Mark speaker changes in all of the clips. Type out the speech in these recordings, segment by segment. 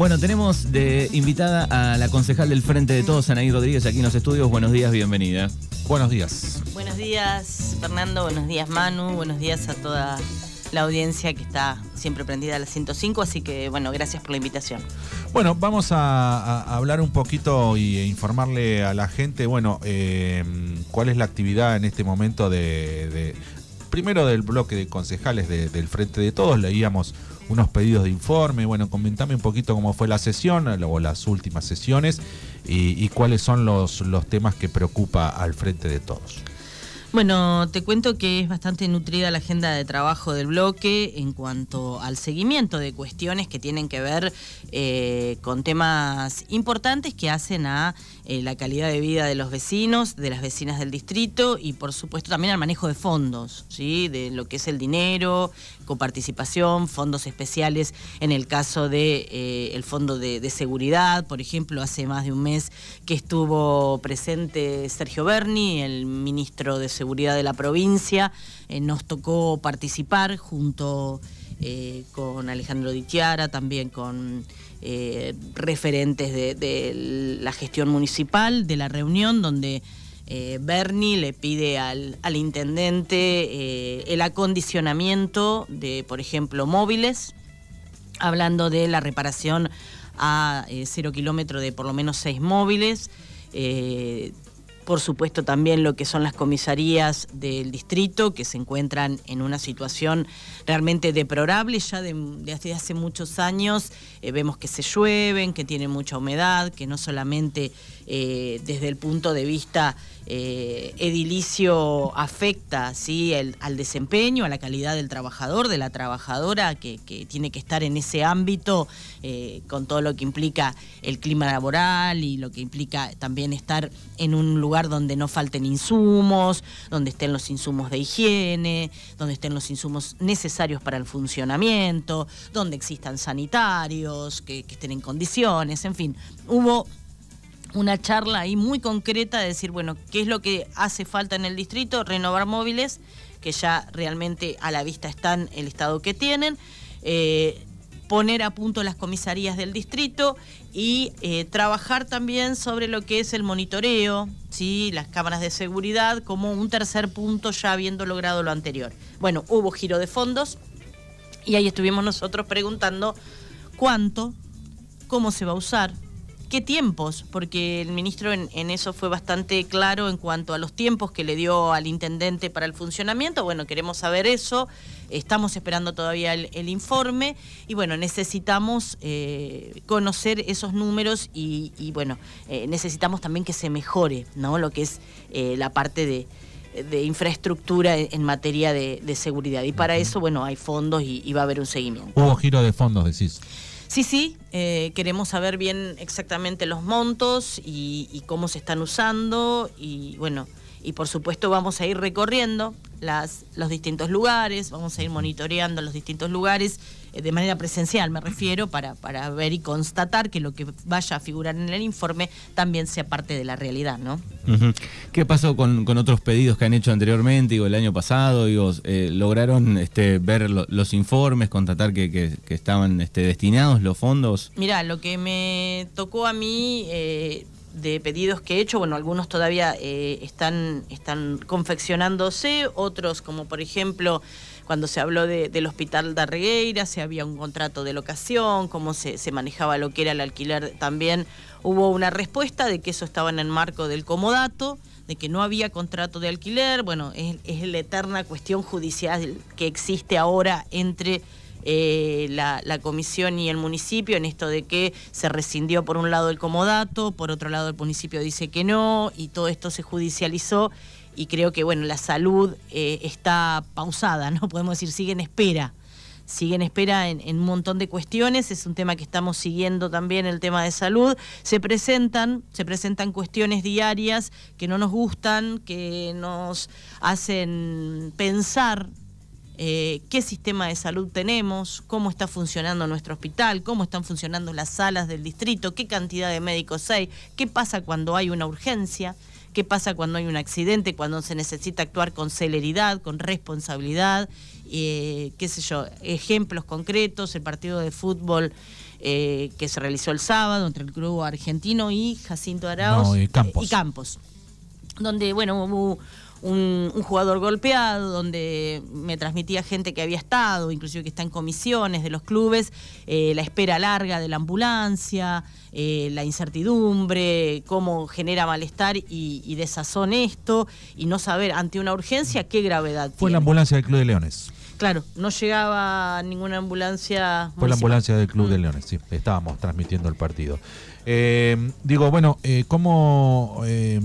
Speaker 1: Bueno, tenemos de invitada a la concejal del Frente de Todos, Anaí Rodríguez, aquí en los estudios. Buenos días, bienvenida.
Speaker 2: Buenos días.
Speaker 3: Buenos días, Fernando. Buenos días, Manu. Buenos días a toda la audiencia que está siempre prendida a las 105. Así que, bueno, gracias por la invitación.
Speaker 2: Bueno, vamos a, hablar un poquito y e informarle a la gente, bueno, eh, cuál es la actividad en este momento de, primero del bloque de concejales del Frente de Todos. Leíamos unos pedidos de informe. Bueno, comentame un poquito cómo fue la sesión o las últimas sesiones y, cuáles son los, los temas que preocupa al Frente de Todos.
Speaker 3: Bueno, te cuento que es bastante nutrida la agenda de trabajo del bloque en cuanto al seguimiento de cuestiones que tienen que ver eh, con temas importantes que hacen a eh, la calidad de vida de los vecinos, de las vecinas del distrito y por supuesto también al manejo de fondos, ¿sí? de lo que es el dinero, coparticipación, fondos especiales en el caso de eh, el fondo de, seguridad, por ejemplo, hace más de un mes que estuvo presente Sergio Berni, el ministro de Seguridad de la provincia, eh, nos tocó participar junto con Alejandro Ditiara, también con eh, referentes de, la gestión municipal, de la reunión donde eh, Bernie le pide al, intendente eh, el acondicionamiento de, por ejemplo, móviles, hablando de la reparación a cero kilómetro de por lo menos seis móviles por supuesto también lo que son las comisarías del distrito, que se encuentran en una situación realmente deplorable ya desde hace muchos años. Eh, vemos que se llueven, que tiene mucha humedad, que no solamente eh, desde el punto de vista eh, edilicio afecta ¿sí? al desempeño, a la calidad del trabajador, de la trabajadora, que, tiene que estar en ese ámbito con todo lo que implica el clima laboral y lo que implica también estar en un lugar donde no falten insumos, donde estén los insumos de higiene, donde estén los insumos necesarios para el funcionamiento, donde existan sanitarios, que, estén en condiciones, en fin, hubo una charla ahí muy concreta de decir, bueno, qué es lo que hace falta en el distrito, renovar móviles, que ya realmente a la vista están el estado que tienen, eh, poner a punto las comisarías del distrito y eh, trabajar también sobre lo que es el monitoreo, ¿sí? las cámaras de seguridad, como un tercer punto ya habiendo logrado lo anterior. Bueno, hubo giro de fondos y ahí estuvimos nosotros preguntando cuánto, cómo se va a usar, ¿Qué tiempos? Porque el ministro en, eso fue bastante claro en cuanto a los tiempos que le dio al intendente para el funcionamiento. Bueno, queremos saber eso. Estamos esperando todavía el, informe y bueno, necesitamos eh, conocer esos números y, bueno, eh, necesitamos también que se mejore ¿no? lo que es eh, la parte de, infraestructura en, materia de, seguridad. Y para eso, bueno, hay fondos y, y va a haber un seguimiento.
Speaker 2: Hubo giro de fondos, decís.
Speaker 3: Sí, sí, eh, queremos saber bien exactamente los montos y, cómo se están usando y bueno, y por supuesto vamos a ir recorriendo las, los distintos lugares, vamos a ir monitoreando los distintos lugares eh, de manera presencial, me refiero, para, para ver y constatar que lo que vaya a figurar en el informe también sea parte de la realidad, ¿no?
Speaker 1: ¿Qué pasó con, otros pedidos que han hecho anteriormente, digo, el año pasado? Digo, eh, ¿Lograron este, ver los informes, constatar que, estaban este, destinados los fondos?
Speaker 3: Mira, lo que me tocó a mí... Eh, de pedidos que he hecho, bueno, algunos todavía están, están confeccionándose, otros como por ejemplo cuando se habló del hospital de Arregueira, si había un contrato de locación, cómo se, manejaba lo que era el alquiler también, hubo una respuesta de que eso estaba en el marco del comodato, de que no había contrato de alquiler, bueno, es, la eterna cuestión judicial que existe ahora entre eh, la, comisión y el municipio en esto de que se rescindió por un lado el comodato, por otro lado el municipio dice que no, y todo esto se judicializó y creo que bueno, la salud eh, está pausada, ¿no? Podemos decir, sigue en espera. Sigue en espera en, un montón de cuestiones, es un tema que estamos siguiendo también, el tema de salud. Se presentan, se presentan cuestiones diarias que no nos gustan, que nos hacen pensar eh, qué sistema de salud tenemos, cómo está funcionando nuestro hospital, cómo están funcionando las salas del distrito, qué cantidad de médicos hay, qué pasa cuando hay una urgencia qué pasa cuando hay un accidente, cuando se necesita actuar con celeridad, con responsabilidad, eh, qué sé yo, ejemplos concretos, el partido de fútbol eh, que se realizó el sábado entre el club argentino y Jacinto Arauz
Speaker 2: y Campos.
Speaker 3: y Campos. Donde, bueno, hubo un, jugador golpeado, donde me transmitía gente que había estado, inclusive que está en comisiones de los clubes, eh, la espera larga de la ambulancia, eh, la incertidumbre, cómo genera malestar y, desazón esto, y no saber ante una urgencia qué gravedad.
Speaker 2: Fue la ambulancia del Club de Leones.
Speaker 3: Claro, no llegaba ninguna ambulancia.
Speaker 2: Fue la ambulancia del Club de mm. Leones, sí, estábamos transmitiendo el partido. Eh, digo, bueno, eh, ¿cómo eh,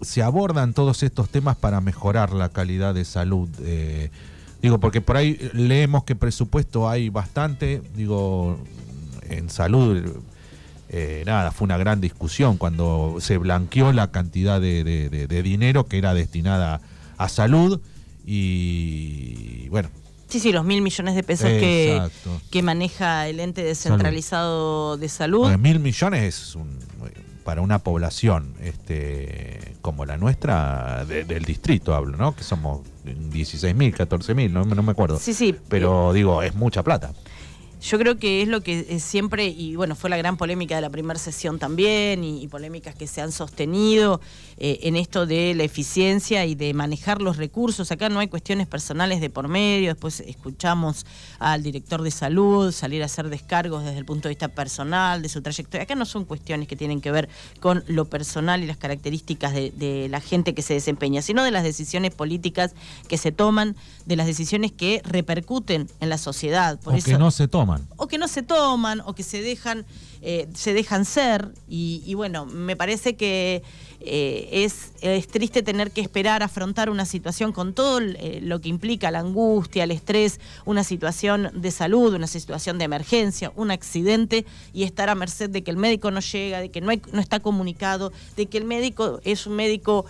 Speaker 2: se abordan todos estos temas para mejorar la calidad de salud? digo, porque por ahí leemos que presupuesto hay bastante, digo, en salud, nada, fue una gran discusión cuando se blanqueó la cantidad de dinero que era destinada a salud y bueno,
Speaker 3: Sí, sí, los mil millones de pesos que, que, maneja el ente descentralizado de salud.
Speaker 2: mil millones es para una población este, como la nuestra, del distrito hablo, ¿no? Que somos 16 mil, 14 mil, no, no me acuerdo.
Speaker 3: Sí, sí.
Speaker 2: Pero digo, es mucha plata.
Speaker 3: Yo creo que es lo que siempre, y bueno, fue la gran polémica de la primera sesión también, y, polémicas que se han sostenido eh, en esto de la eficiencia y de manejar los recursos. Acá no hay cuestiones personales de por medio, después escuchamos al director de salud salir a hacer descargos desde el punto de vista personal, de su trayectoria. Acá no son cuestiones que tienen que ver con lo personal y las características de, la gente que se desempeña, sino de las decisiones políticas que se toman, de las decisiones que repercuten en la sociedad.
Speaker 2: Por o que no se toman
Speaker 3: o que no se toman, o que se dejan, eh, se dejan ser. Y, bueno, me parece que eh, es, triste tener que esperar afrontar una situación con todo eh, lo que implica la angustia, el estrés, una situación de salud, una situación de emergencia, un accidente, y estar a merced de que el médico no llega, de que no, no está comunicado, de que el médico es un médico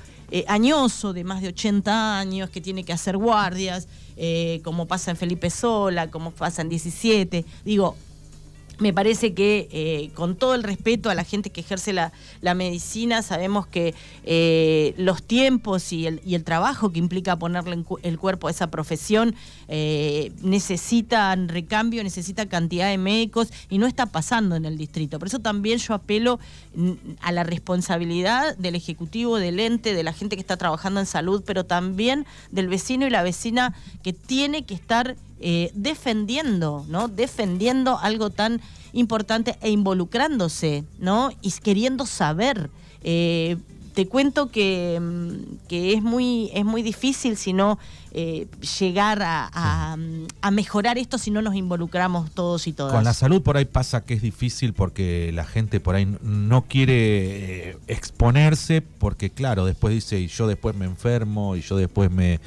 Speaker 3: añoso de más de 80 años, que tiene que hacer guardias eh, como pasa en Felipe Sola, como pasa en 17. Digo, me parece que eh, con todo el respeto a la gente que ejerce la, medicina, sabemos que eh, los tiempos y el, y el, trabajo que implica ponerle el cuerpo a esa profesión eh, necesitan recambio, necesita cantidad de médicos y no está pasando en el distrito. Por eso también yo apelo mm, a la responsabilidad del Ejecutivo, del ente, de la gente que está trabajando en salud, pero también del vecino y la vecina que tiene que estar eh, defendiendo, ¿no? Defendiendo algo tan importante e involucrándose, ¿no? Y queriendo saber. Eh, te cuento que, mm, que, es, muy, es muy difícil si no eh, llegar a, a, mejorar esto si no nos involucramos todos y todas.
Speaker 2: Con la salud por ahí pasa que es difícil porque la gente por ahí no quiere exponerse porque claro, después dice y yo después me enfermo y yo después me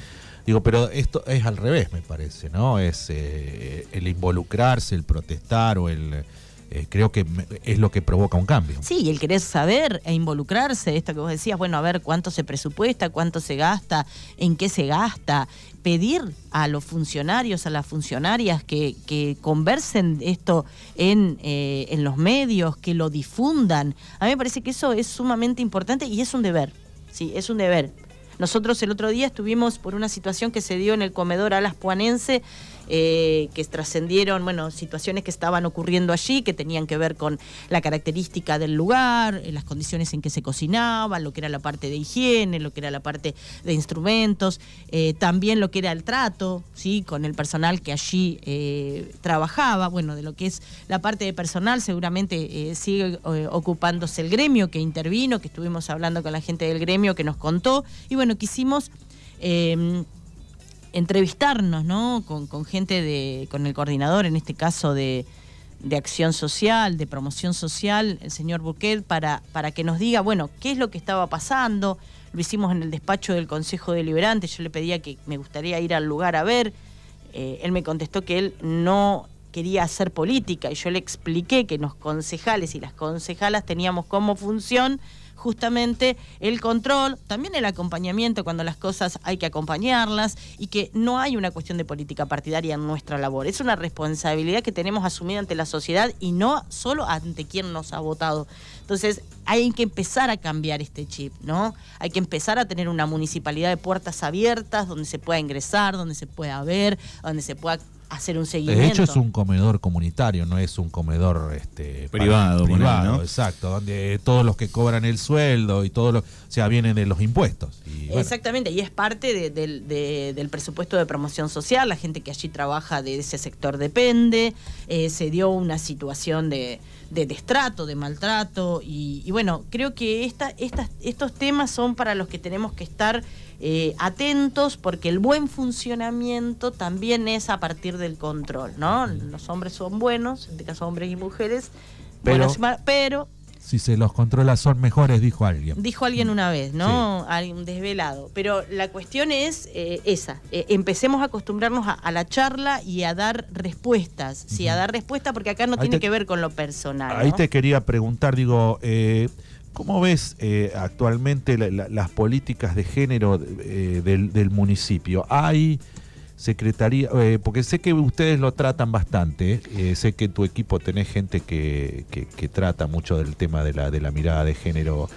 Speaker 2: Digo, pero esto es al revés, me parece, ¿no? Es eh, el involucrarse, el protestar o el... Eh, creo que es lo que provoca un cambio.
Speaker 3: Sí, el querer saber e involucrarse, esto que vos decías, bueno, a ver cuánto se presupuesta, cuánto se gasta, en qué se gasta, pedir a los funcionarios, a las funcionarias que, que conversen esto en, eh, en los medios, que lo difundan. A mí me parece que eso es sumamente importante y es un deber, sí, es un deber. Nosotros el otro día estuvimos por una situación que se dio en el comedor Alas Puanense eh, que trascendieron, bueno, situaciones que estaban ocurriendo allí, que tenían que ver con la característica del lugar, eh, las condiciones en que se cocinaba, lo que era la parte de higiene, lo que era la parte de instrumentos, eh, también lo que era el trato, ¿sí? Con el personal que allí trabajaba, bueno, de lo que es la parte de personal, seguramente sigue ocupándose el gremio que intervino, que estuvimos hablando con la gente del gremio que nos contó, y bueno, quisimos entrevistarnos, ¿no? Con, gente de, con el coordinador, en este caso de, acción social, de promoción social, el señor Burquet, para, para que nos diga, bueno, qué es lo que estaba pasando. Lo hicimos en el despacho del Consejo Deliberante, yo le pedía que me gustaría ir al lugar a ver. Eh, él me contestó que él no quería hacer política y yo le expliqué que los concejales y las concejalas teníamos como función justamente el control, también el acompañamiento cuando las cosas hay que acompañarlas y que no hay una cuestión de política partidaria en nuestra labor. Es una responsabilidad que tenemos asumida ante la sociedad y no solo ante quien nos ha votado. Entonces hay que empezar a cambiar este chip, ¿no? Hay que empezar a tener una municipalidad de puertas abiertas donde se pueda ingresar, donde se pueda ver, donde se pueda hacer un seguimiento.
Speaker 2: De hecho es un comedor comunitario, no es un comedor este,
Speaker 1: privado,
Speaker 2: privado, exacto, donde todos los que cobran el sueldo y todo lo, o sea, vienen de los impuestos.
Speaker 3: Exactamente, y es parte del presupuesto de promoción social, la gente que allí trabaja de ese sector depende, eh, se dio una situación de, destrato, de maltrato, y, bueno, creo que esta, estos temas son para los que tenemos que estar eh, atentos porque el buen funcionamiento también es a partir del control, ¿no? Los hombres son buenos, en este caso hombres y mujeres, pero, pero
Speaker 2: si se los controla son mejores, dijo alguien.
Speaker 3: Dijo alguien una vez, ¿no? Alguien desvelado. Pero la cuestión es eh, esa. Eh, empecemos a acostumbrarnos a, la charla y a dar respuestas. Sí, a dar respuestas porque acá no tiene que ver con lo personal.
Speaker 2: Ahí te quería preguntar, digo, eh, ¿Cómo ves actualmente las políticas de género del, municipio? ¿Hay secretaría? Eh, porque sé que ustedes lo tratan bastante, sé que tu equipo tenés gente que, trata mucho del tema de la, de la mirada de género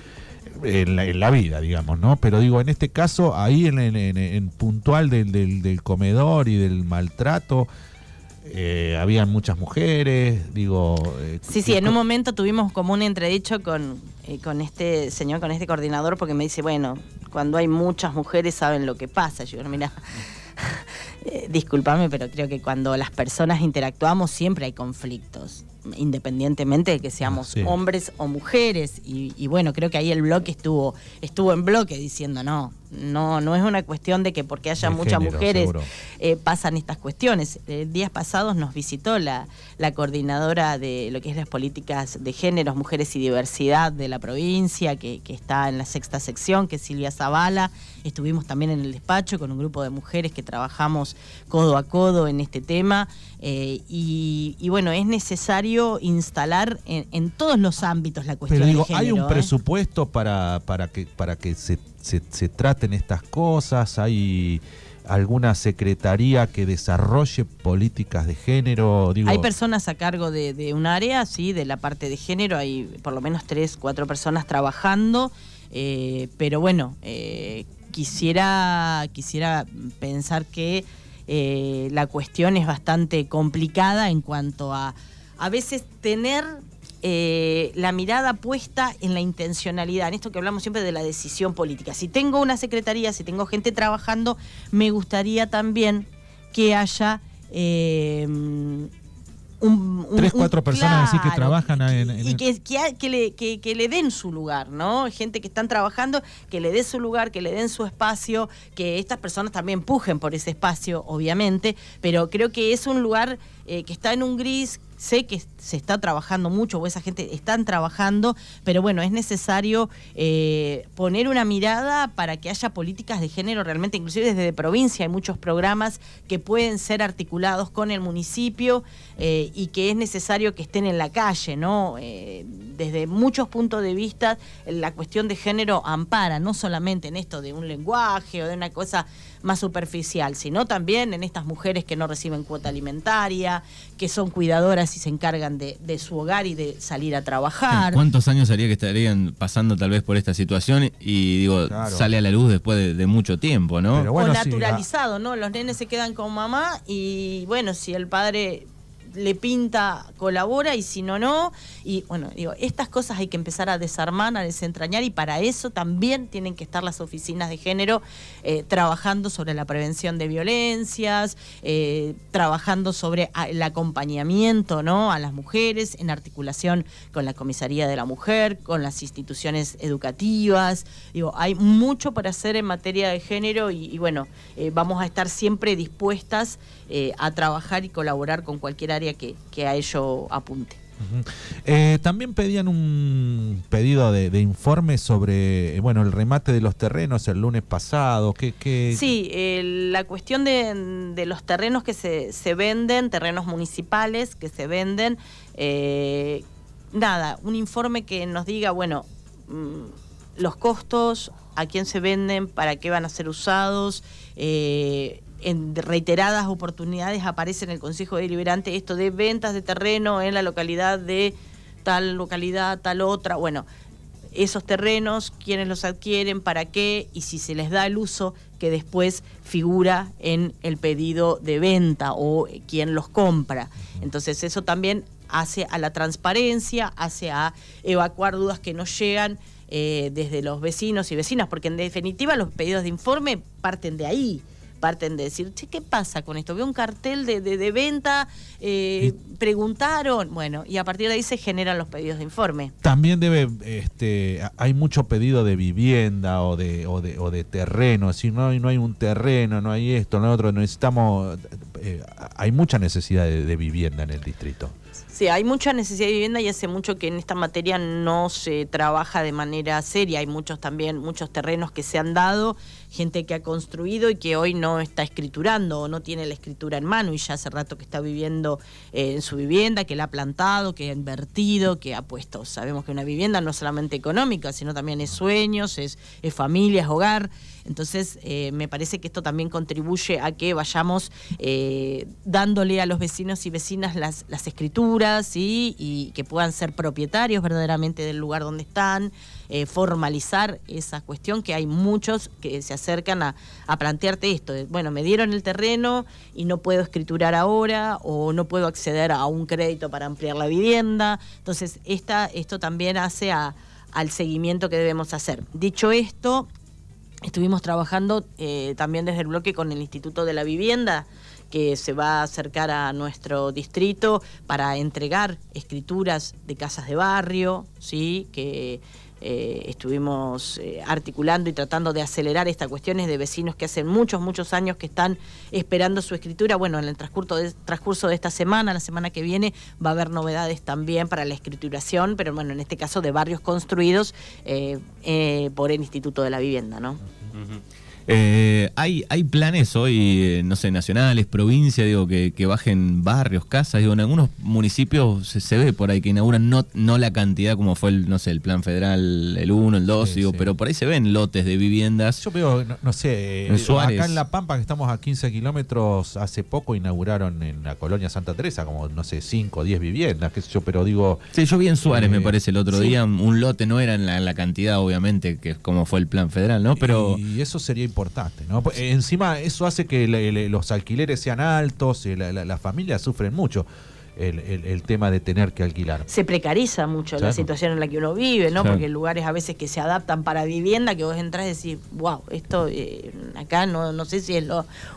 Speaker 2: en la, vida, digamos, ¿no? Pero digo, en este caso, ahí en, puntual del, del comedor y del maltrato, eh, habían muchas mujeres, digo...
Speaker 3: Eh, sí, sí, en un momento tuvimos como un entredicho con, eh, con este señor, con este coordinador, porque me dice, bueno, cuando hay muchas mujeres saben lo que pasa. Yo digo, mira, discúlpame, pero creo que cuando las personas interactuamos siempre hay conflictos independientemente de que seamos hombres o mujeres. Y, bueno, creo que ahí el bloque estuvo, estuvo en bloque diciendo no, no, no es una cuestión de que porque haya muchas mujeres eh, pasan estas cuestiones. Eh, días pasados nos visitó la, la coordinadora de lo que es las políticas de géneros, mujeres y diversidad de la provincia, que, que está en la sexta sección, que es Silvia Zavala. Estuvimos también en el despacho con un grupo de mujeres que trabajamos codo a codo en este tema. Eh, y, bueno, es necesario instalar en, todos los ámbitos la cuestión
Speaker 2: Pero digo,
Speaker 3: ¿hay
Speaker 2: un ¿eh? presupuesto para, para que, para que se, se, traten estas cosas? ¿Hay alguna secretaría que desarrolle políticas de género?
Speaker 3: hay personas a cargo de, un área, sí, de la parte de género, hay por lo menos tres, cuatro personas trabajando, eh, pero bueno, quisiera, quisiera pensar que eh, la cuestión es bastante complicada en cuanto a a veces tener eh, la mirada puesta en la intencionalidad, en esto que hablamos siempre de la decisión política. Si tengo una secretaría, si tengo gente trabajando, me gustaría también que haya eh,
Speaker 2: tres, cuatro personas así que trabajan
Speaker 3: en, y que, que, le, que, le den su lugar, ¿no? Gente que están trabajando, que le dé su lugar, que le den su espacio, que estas personas también pujen por ese espacio, obviamente, pero creo que es un lugar eh, que está en un gris sé que se está trabajando mucho o esa gente están trabajando, pero bueno, es necesario eh, poner una mirada para que haya políticas de género realmente, inclusive desde provincia hay muchos programas que pueden ser articulados con el municipio eh, y que es necesario que estén en la calle, ¿no? Eh, desde muchos puntos de vista la cuestión de género ampara, no solamente en esto de un lenguaje o de una cosa más superficial, sino también en estas mujeres que no reciben cuota alimentaria, que son cuidadoras y se encargan de, su hogar y de salir a trabajar.
Speaker 1: ¿Cuántos años haría que estarían pasando tal vez por esta situación y digo, sale a la luz después de, mucho tiempo, ¿no?
Speaker 3: o naturalizado, ¿no? Los nenes se quedan con mamá y bueno, si el padre le pinta, colabora y si no, no. Y bueno, digo, estas cosas hay que empezar a desarmar, a desentrañar y para eso también tienen que estar las oficinas de género eh, trabajando sobre la prevención de violencias, eh, trabajando sobre el acompañamiento ¿no? a las mujeres en articulación con la Comisaría de la Mujer, con las instituciones educativas. Digo, hay mucho para hacer en materia de género y, bueno, eh, vamos a estar siempre dispuestas a trabajar y colaborar con cualquier área que, a ello apunte.
Speaker 2: Eh, también pedían un pedido de, informe sobre bueno el remate de los terrenos el lunes pasado. ¿Qué,
Speaker 3: Sí, la cuestión de, los terrenos que se, venden, terrenos municipales que se venden. Eh, nada, un informe que nos diga, bueno, mm, los costos, a quién se venden, para qué van a ser usados. Eh, en reiteradas oportunidades aparece en el Consejo Deliberante esto de ventas de terreno en la localidad de tal localidad, tal otra. Bueno, esos terrenos, quiénes los adquieren, para qué y si se les da el uso que después figura en el pedido de venta o quién los compra. Entonces eso también hace a la transparencia, hace a evacuar dudas que nos llegan eh, desde los vecinos y vecinas, porque en definitiva los pedidos de informe parten de ahí parten de decir, che, ¿qué pasa con esto? Veo un cartel de, de, venta, eh, preguntaron, bueno, y a partir de ahí se generan los pedidos de informe.
Speaker 2: También debe, este, hay mucho pedido de vivienda o de, o de, o de terreno, decir, no, no hay un terreno, no hay esto, no hay otro, necesitamos, eh, hay mucha necesidad de vivienda en el distrito.
Speaker 3: Sí, hay mucha necesidad de vivienda y hace mucho que en esta materia no se trabaja de manera seria. Hay muchos también, muchos terrenos que se han dado, gente que ha construido y que hoy no está escriturando o no tiene la escritura en mano y ya hace rato que está viviendo eh, en su vivienda, que la ha plantado, que ha invertido, que ha puesto. Sabemos que una vivienda no es solamente económica, sino también es sueños, es, es familia, es hogar. Entonces, eh, me parece que esto también contribuye a que vayamos eh, dándole a los vecinos y vecinas las, escrituras y que puedan ser propietarios verdaderamente del lugar donde están, eh, formalizar esa cuestión, que hay muchos que se acercan a, plantearte esto. bueno, me dieron el terreno y no puedo escriturar ahora o no puedo acceder a un crédito para ampliar la vivienda. Entonces, esta, esto también hace al seguimiento que debemos hacer. Dicho esto, Estuvimos trabajando eh, también desde el bloque con el Instituto de la Vivienda, que se va a acercar a nuestro distrito para entregar escrituras de casas de barrio, ¿sí? que eh, estuvimos eh, articulando y tratando de acelerar estas cuestiones de vecinos que hacen muchos, muchos años que están esperando su escritura. Bueno, en el transcurso de, transcurso de esta semana, la semana que viene, va a haber novedades también para la escrituración, pero bueno, en este caso de barrios construidos eh, por el Instituto de la Vivienda, ¿no?
Speaker 1: Eh, hay, hay planes hoy, eh, no sé, nacionales, provincia, digo, que, bajen barrios, casas, digo, en algunos municipios se, ve por ahí que inauguran no, no la cantidad como fue el, no sé, el plan federal, el 1, el 2, digo, pero por ahí se ven lotes de viviendas.
Speaker 2: Yo veo, no, sé, eh, acá en La Pampa, que estamos a 15 kilómetros, hace poco inauguraron en la colonia Santa Teresa como, no sé, 5 o 10 viviendas, qué sé yo, pero digo...
Speaker 1: Sí, yo vi en Suárez, me parece, el otro día, un lote, no era en la, cantidad, obviamente, que como fue el plan federal, ¿no? Pero...
Speaker 2: Y eso sería importante, ¿no? Pues, encima eso hace que los alquileres sean altos, y las la, familias sufren mucho. El, tema de tener que alquilar.
Speaker 3: Se precariza mucho la situación en la que uno vive, ¿no? Porque lugares a veces que se adaptan para vivienda, que vos entras y decís, wow, esto eh, acá no, no sé si es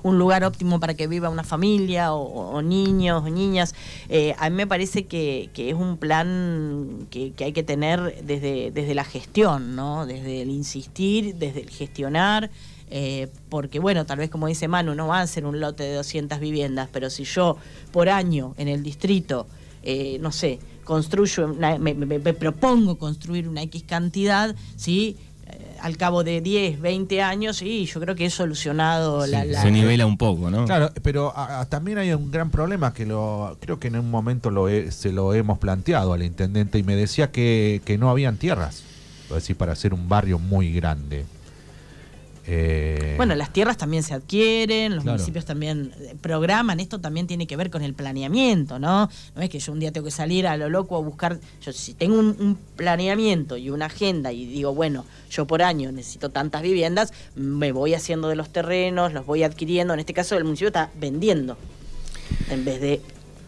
Speaker 3: un lugar óptimo para que viva una familia o, niños o niñas. Eh, a mí me parece que, es un plan que, que, hay que tener desde, desde la gestión, ¿no? Desde el insistir, desde el gestionar. Eh, porque bueno, tal vez como dice Manu, no va a ser un lote de 200 viviendas, pero si yo por año en el distrito, eh, no sé, construyo, me, propongo construir una X cantidad, ¿sí? Eh, al cabo de 10, 20 años, sí, yo creo que he solucionado la,
Speaker 1: Se nivela un poco, ¿no?
Speaker 2: Claro, pero también hay un gran problema que lo creo que en un momento lo se lo hemos planteado al intendente y me decía que, que no habían tierras, es decir, para hacer un barrio muy grande.
Speaker 3: Eh, bueno, las tierras también se adquieren, los municipios también eh, programan, esto también tiene que ver con el planeamiento, ¿no? No es que yo un día tengo que salir a lo loco a buscar, yo si tengo un, planeamiento y una agenda y digo, bueno, yo por año necesito tantas viviendas, me voy haciendo de los terrenos, los voy adquiriendo, en este caso el municipio está vendiendo en vez de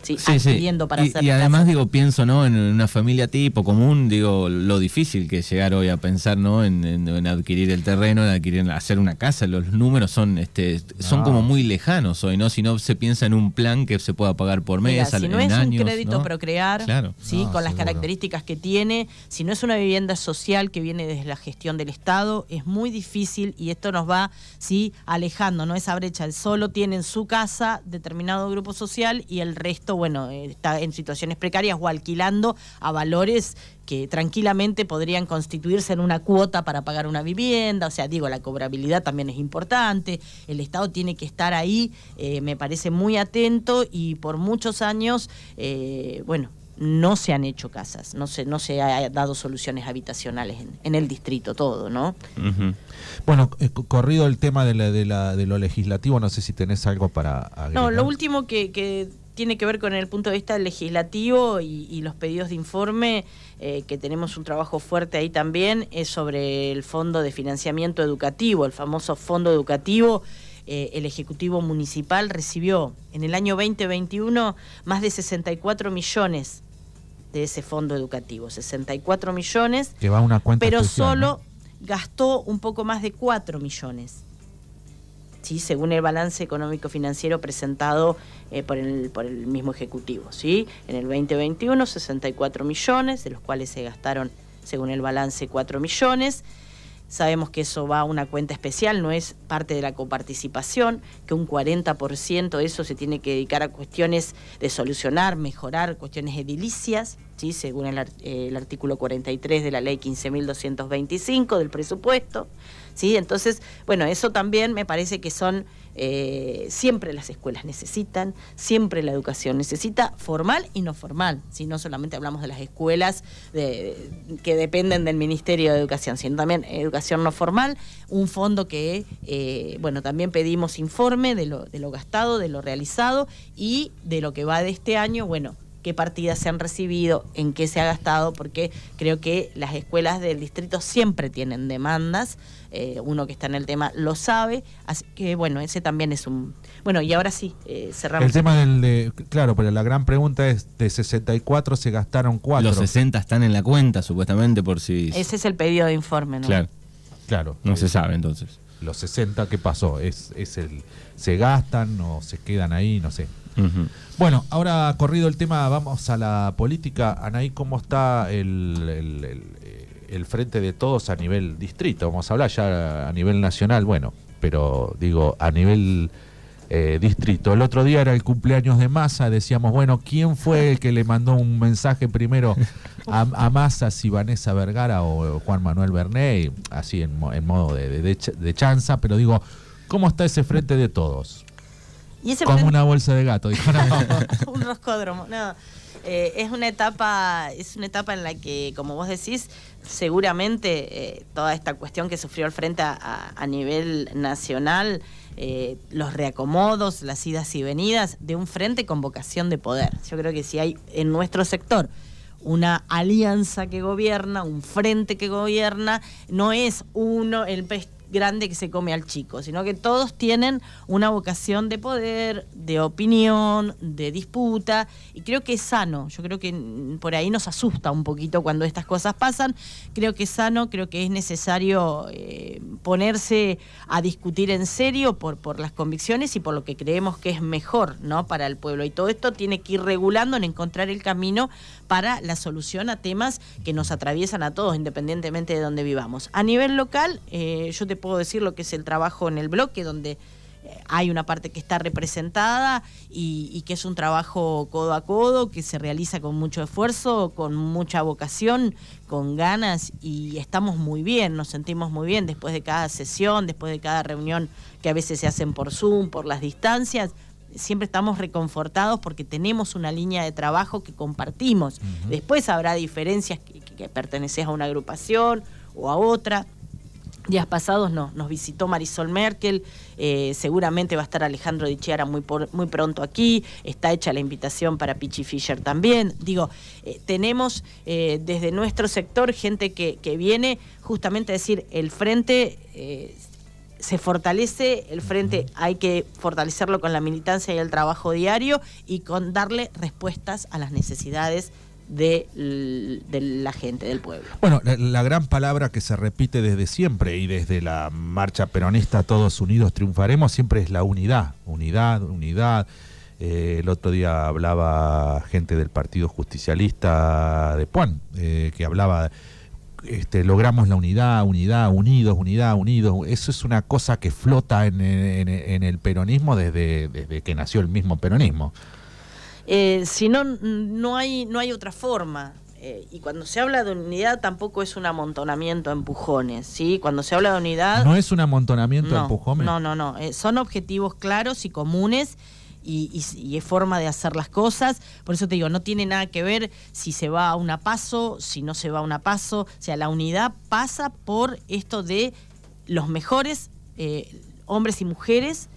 Speaker 3: Sí, sí, para
Speaker 1: y, y además digo pienso no en una familia tipo común digo lo difícil que es llegar hoy a pensar no en, adquirir el terreno en adquirir hacer una casa. Los números son este son como muy lejanos hoy no si no se piensa en un plan que se pueda pagar por mes
Speaker 3: si no es un crédito procrear sí con las características que tiene si no es una vivienda social que viene desde la gestión del estado es muy difícil y esto nos va sí alejando no esa brecha. El solo tiene en su casa determinado grupo social y el resto bueno, está en situaciones precarias o alquilando a valores que tranquilamente podrían constituirse en una cuota para pagar una vivienda, o sea, digo, la cobrabilidad también es importante, el Estado tiene que estar ahí, eh, me parece muy atento y por muchos años, eh, bueno, no se han hecho casas, no se, no se ha dado soluciones habitacionales en, el distrito todo, ¿no?
Speaker 2: Bueno, eh, corrido el tema de, la, de, la, de, lo legislativo, no sé si tenés algo para
Speaker 3: agregar. No, lo último que, que tiene que ver con el punto de vista legislativo y, los pedidos de informe, eh, que tenemos un trabajo fuerte ahí también, es sobre el Fondo de Financiamiento Educativo, el famoso Fondo Educativo. Eh, el Ejecutivo Municipal recibió en el año 2021 más de 64 millones de ese fondo educativo, 64 millones,
Speaker 2: que va una cuenta
Speaker 3: pero solo gastó un poco más de 4 millones. ¿Sí? según el balance económico financiero presentado eh, por, el, mismo Ejecutivo. ¿sí? En el 2021, 64 millones, de los cuales se gastaron, según el balance, 4 millones. Sabemos que eso va a una cuenta especial, no es parte de la coparticipación, que un 40% de eso se tiene que dedicar a cuestiones de solucionar, mejorar cuestiones edilicias, ¿sí? según el, el artículo 43 de la ley 15.225 del presupuesto. ¿Sí? Entonces, bueno, eso también me parece que son, eh, siempre las escuelas necesitan, siempre la educación necesita, formal y no formal, si no solamente hablamos de las escuelas que dependen del Ministerio de Educación, sino también educación no formal, un fondo que, eh, bueno, también pedimos informe de lo, de lo gastado, de lo realizado y de lo que va de este año, bueno, qué partidas se han recibido, en qué se ha gastado, porque creo que las escuelas del distrito siempre tienen demandas, eh, uno que está en el tema lo sabe, así que bueno, ese también es un... Bueno, y ahora sí, eh, cerramos.
Speaker 2: El tema del... De, claro, pero la gran pregunta es, de 64 se gastaron 4.
Speaker 1: Los 60 están en la cuenta, supuestamente, por si...
Speaker 3: Ese es el pedido de informe, ¿no?
Speaker 1: Claro. Claro. No se sabe entonces.
Speaker 2: Los 60, ¿qué pasó? ¿Es, es el, ¿Se gastan o se quedan ahí? No sé. Bueno, ahora corrido el tema, vamos a la política. Anaí, ¿cómo está el, el, frente de todos a nivel distrito? Vamos a hablar ya a nivel nacional, bueno, pero digo, a nivel eh, distrito. El otro día era el cumpleaños de Massa, decíamos, bueno, ¿quién fue el que le mandó un mensaje primero a, Massa, si Vanessa Vergara o Juan Manuel Bernet, así en, modo de, de chanza, pero digo, ¿cómo está ese frente de todos? Como una bolsa de gato, dijo.
Speaker 3: un roscódromo, no. Eh, es una etapa, es una etapa en la que, como vos decís, seguramente eh, toda esta cuestión que sufrió el frente a, nivel nacional, eh, los reacomodos, las idas y venidas de un frente con vocación de poder. Yo creo que si hay en nuestro sector una alianza que gobierna, un frente que gobierna, no es uno, el grande que se come al chico, sino que todos tienen una vocación de poder, de opinión, de disputa, y creo que es sano, yo creo que por ahí nos asusta un poquito cuando estas cosas pasan, creo que es sano, creo que es necesario eh, ponerse a discutir en serio por, por las convicciones y por lo que creemos que es mejor ¿no? para el pueblo, y todo esto tiene que ir regulando en encontrar el camino para la solución a temas que nos atraviesan a todos, independientemente de donde vivamos. A nivel local, eh, yo te puedo decir lo que es el trabajo en el bloque, donde eh, hay una parte que está representada y, que es un trabajo codo a codo, que se realiza con mucho esfuerzo, con mucha vocación, con ganas y estamos muy bien, nos sentimos muy bien después de cada sesión, después de cada reunión que a veces se hacen por Zoom, por las distancias. Siempre estamos reconfortados porque tenemos una línea de trabajo que compartimos. Después habrá diferencias que, que perteneces a una agrupación o a otra, Días pasados no, nos visitó Marisol Merkel, eh, seguramente va a estar Alejandro Di Chiara muy, muy pronto aquí, está hecha la invitación para Pichi Fisher también. Digo, eh, tenemos eh, desde nuestro sector gente que, que, viene justamente a decir, el frente se fortalece, el frente hay que fortalecerlo con la militancia y el trabajo diario y con darle respuestas a las necesidades de, la gente, del pueblo.
Speaker 2: Bueno, la, gran palabra que se repite desde siempre y desde la marcha peronista Todos Unidos Triunfaremos siempre es la unidad, unidad, unidad. Eh, el otro día hablaba gente del Partido Justicialista de Puan, eh, que hablaba, este, logramos la unidad, unidad, unidos, unidad, unidos. Eso es una cosa que flota en, el peronismo desde, desde que nació el mismo peronismo.
Speaker 3: Eh, si no, no hay, no hay otra forma. Eh, y cuando se habla de unidad tampoco es un amontonamiento a empujones, ¿sí? Cuando se habla de unidad...
Speaker 2: ¿No es un amontonamiento a empujones?
Speaker 3: No, no, no. Eh, son objetivos claros y comunes y, es forma de hacer las cosas. Por eso te digo, no tiene nada que ver si se va a una paso, si no se va a una paso. O sea, la unidad pasa por esto de los mejores hombres y mujeres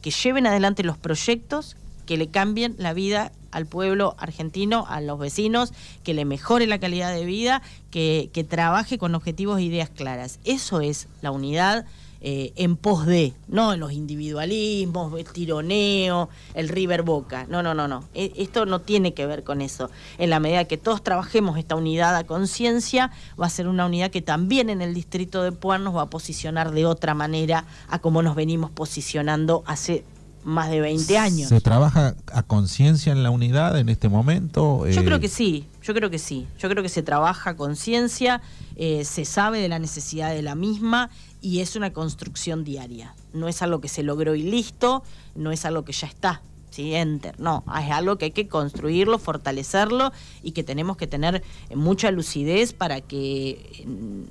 Speaker 3: que lleven adelante los proyectos, que le cambien la vida al pueblo argentino, a los vecinos, que le mejore la calidad de vida, que, que trabaje con objetivos e ideas claras. Eso es la unidad eh, en pos de, no en los individualismos, el tironeo, el River Boca. No, no, no, no. E, esto no tiene que ver con eso. En la medida que todos trabajemos esta unidad a conciencia, va a ser una unidad que también en el distrito de Puan nos va a posicionar de otra manera a como nos venimos posicionando hace más de 20 años.
Speaker 2: ¿Se trabaja a conciencia en la unidad en este momento?
Speaker 3: Yo creo eh, que sí, yo creo que sí. Yo creo que se trabaja a conciencia, eh, se sabe de la necesidad de la misma y es una construcción diaria. No es algo que se logró y listo, no es algo que ya está. ¿sí? Enter. No, es algo que hay que construirlo, fortalecerlo y que tenemos que tener mucha lucidez para que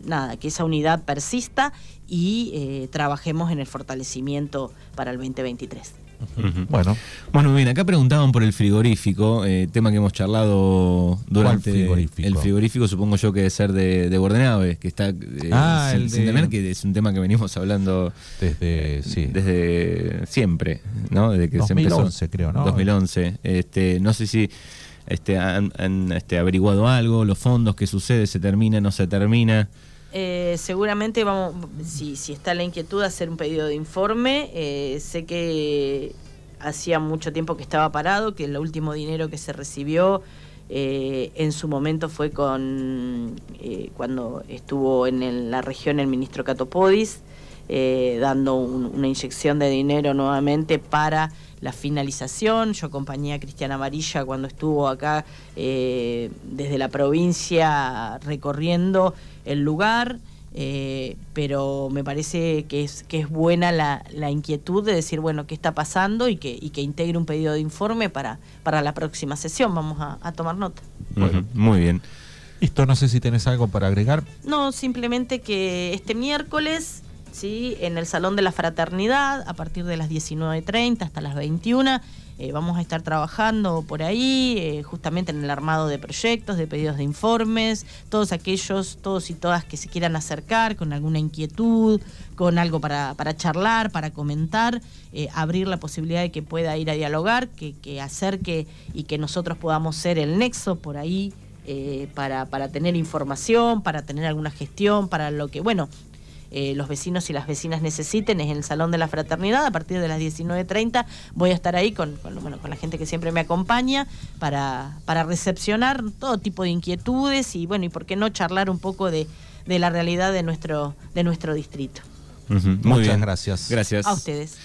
Speaker 3: nada, que esa unidad persista y eh, trabajemos en el fortalecimiento para el 2023.
Speaker 1: Bueno. Bueno, bien, acá preguntaban por el frigorífico, eh, tema que hemos charlado durante el frigorífico, supongo yo que debe ser de, de Bordenave, que está eh,
Speaker 2: ah, el de...
Speaker 1: que es un tema que venimos hablando
Speaker 2: desde sí.
Speaker 1: desde siempre, ¿no? Desde que
Speaker 2: 2011,
Speaker 1: se
Speaker 2: creo, ¿no?
Speaker 1: 2011. Este, no sé si este, han, este, averiguado algo, los fondos, qué sucede, se termina, no se termina.
Speaker 3: Eh, seguramente vamos, si, si está la inquietud, hacer un pedido de informe. Eh, sé que hacía mucho tiempo que estaba parado, que el último dinero que se recibió eh, en su momento fue con cuando estuvo en la región el ministro Catopodis, dando una inyección de dinero nuevamente para la finalización. Yo acompañé a Cristiana Amarilla cuando estuvo acá desde la provincia recorriendo el lugar, eh, pero me parece que es, que es buena la, inquietud de decir, bueno, qué está pasando y que, y que integre un pedido de informe para, para la próxima sesión. Vamos a, tomar nota.
Speaker 1: muy bien.
Speaker 2: Listo, no sé si tenés algo para agregar.
Speaker 3: No, simplemente que este miércoles, ¿sí? en el Salón de la Fraternidad, a partir de las 19.30 hasta las 21, eh, vamos a estar trabajando por ahí, eh, justamente en el armado de proyectos, de pedidos de informes, todos aquellos, todos y todas que se quieran acercar con alguna inquietud, con algo para, charlar, para comentar, eh, abrir la posibilidad de que pueda ir a dialogar, que, que acerque y que nosotros podamos ser el nexo por ahí. para, para tener información, para tener alguna gestión, para lo que, bueno, eh, los vecinos y las vecinas necesiten, es en el Salón de la Fraternidad, a partir de las 19.30 voy a estar ahí con, bueno, con la gente que siempre me acompaña para, para recepcionar todo tipo de inquietudes y bueno, y por qué no charlar un poco de, la realidad de nuestro, de nuestro distrito.
Speaker 2: Muchas gracias.
Speaker 1: Gracias.
Speaker 3: A ustedes.